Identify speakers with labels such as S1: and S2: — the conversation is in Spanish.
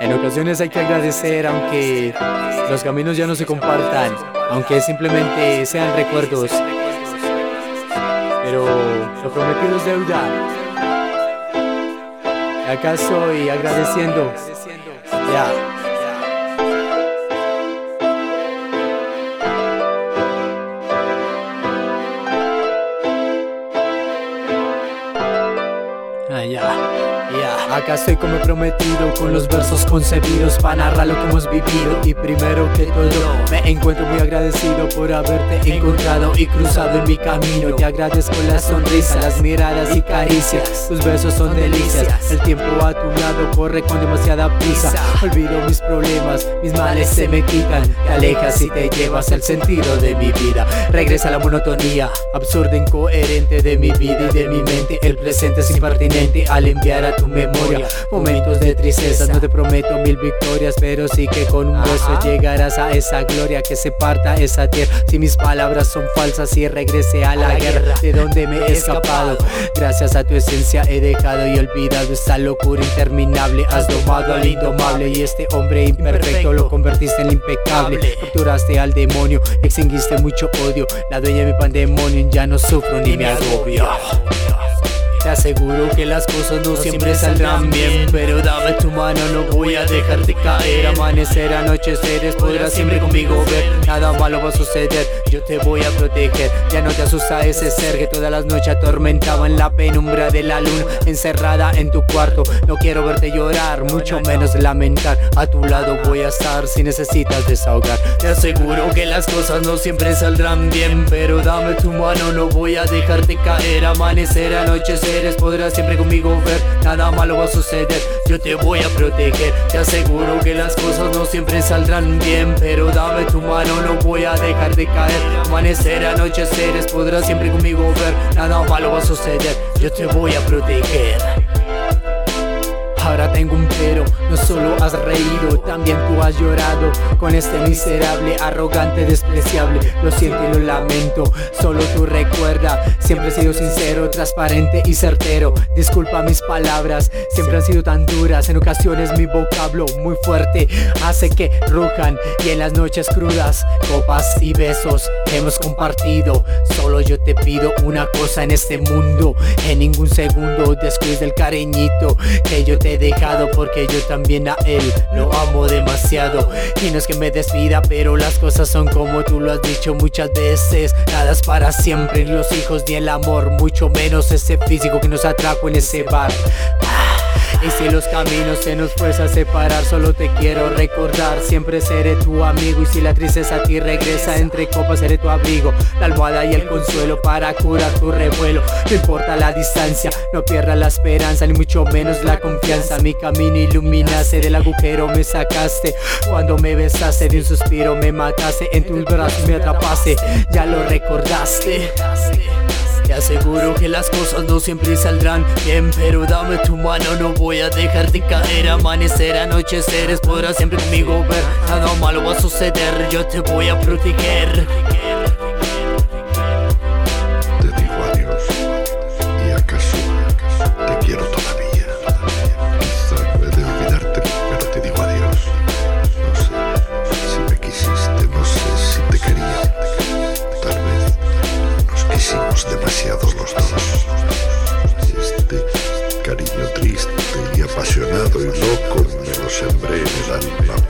S1: En ocasiones hay que agradecer aunque los caminos ya no se compartan, aunque simplemente sean recuerdos. Pero lo prometido es deuda. Acá estoy agradeciendo. Ya. Acá estoy como prometido con los versos concebidos para narrar lo que hemos vivido. Y primero que todo me encuentro muy agradecido por haberte encontrado y cruzado en mi camino. Te agradezco la sonrisa, las miradas y caricias. Tus besos son delicias, el tiempo a tu lado corre con demasiada prisa. Olvido mis problemas, mis males se me quitan. Te alejas y te llevas el sentido de mi vida. Regresa la monotonía, absurda, incoherente de mi vida y de mi mente. El presente es impertinente al enviar a tu memoria Momentos de tristeza, no te prometo mil victorias Pero sí que con un beso llegarás a esa gloria Que se parta esa tierra. Si mis palabras son falsas y regrese a la guerra De donde me he escapado. Gracias a tu esencia he dejado y olvidado Esta locura interminable. Has domado al indomable Y este hombre imperfecto lo convertiste en impecable. Capturaste al demonio, extinguiste mucho odio. La dueña de mi pandemonio ya no sufro ni me agobio aseguro que las cosas no siempre saldrán bien Pero dame tu mano, no voy a dejarte caer. Amanecer, anocheceres, podrás siempre conmigo ver. Nada malo va a suceder, yo te voy a proteger. Ya no te asusta ese ser que todas las noches atormentaba en la penumbra de la luna Encerrada en tu cuarto, no quiero verte llorar, mucho menos lamentar. A tu lado voy a estar si necesitas desahogar. Te aseguro que las cosas no siempre saldrán bien Pero dame tu mano, no voy a dejarte caer. Amanecer, podrás siempre conmigo ver. Nada malo va a suceder, yo te voy a proteger. Te aseguro que las cosas no siempre saldrán bien Pero dame tu mano, no voy a dejar de caer. Amanecer, anocheceres, podrás siempre conmigo ver. Nada malo va a suceder, yo te voy a proteger. Ahora tengo un pero, no solo has reído, también tú has llorado. Con este miserable, arrogante, despreciable. Lo siento y lo lamento, solo tú recuerda. Siempre he sido sincero, transparente y certero. Disculpa mis palabras, siempre han sido tan duras. En ocasiones mi vocablo muy fuerte hace que rujan y en las noches crudas, copas y besos hemos compartido. Solo yo te pido una cosa en este mundo, en ningún segundo después del cariñito que yo te dejado porque yo también a él lo amo demasiado Y no es que me despida pero las cosas son como tú lo has dicho muchas veces Nada para siempre, los hijos el amor Mucho menos ese físico que nos atrajo en ese bar y si los caminos se nos fuese a separar, solo te quiero recordar. Siempre seré tu amigo. Y si la tristeza a ti regresa, entre copas seré tu abrigo. La almohada y el consuelo para curar tu revuelo. No importa la distancia, no pierdas la esperanza, ni mucho menos la confianza. Mi camino iluminaste, del agujero me sacaste. Cuando me besaste, de un suspiro me mataste. En tus brazos me atrapaste, ya lo recordaste. Te aseguro que las cosas no siempre saldrán bien Pero dame tu mano, no voy a dejarte caer. Amanecer, anocheceres, podrás siempre conmigo ver Nada malo va a suceder, yo te voy a proteger
S2: triste y apasionado y loco me lo sembré en el alma.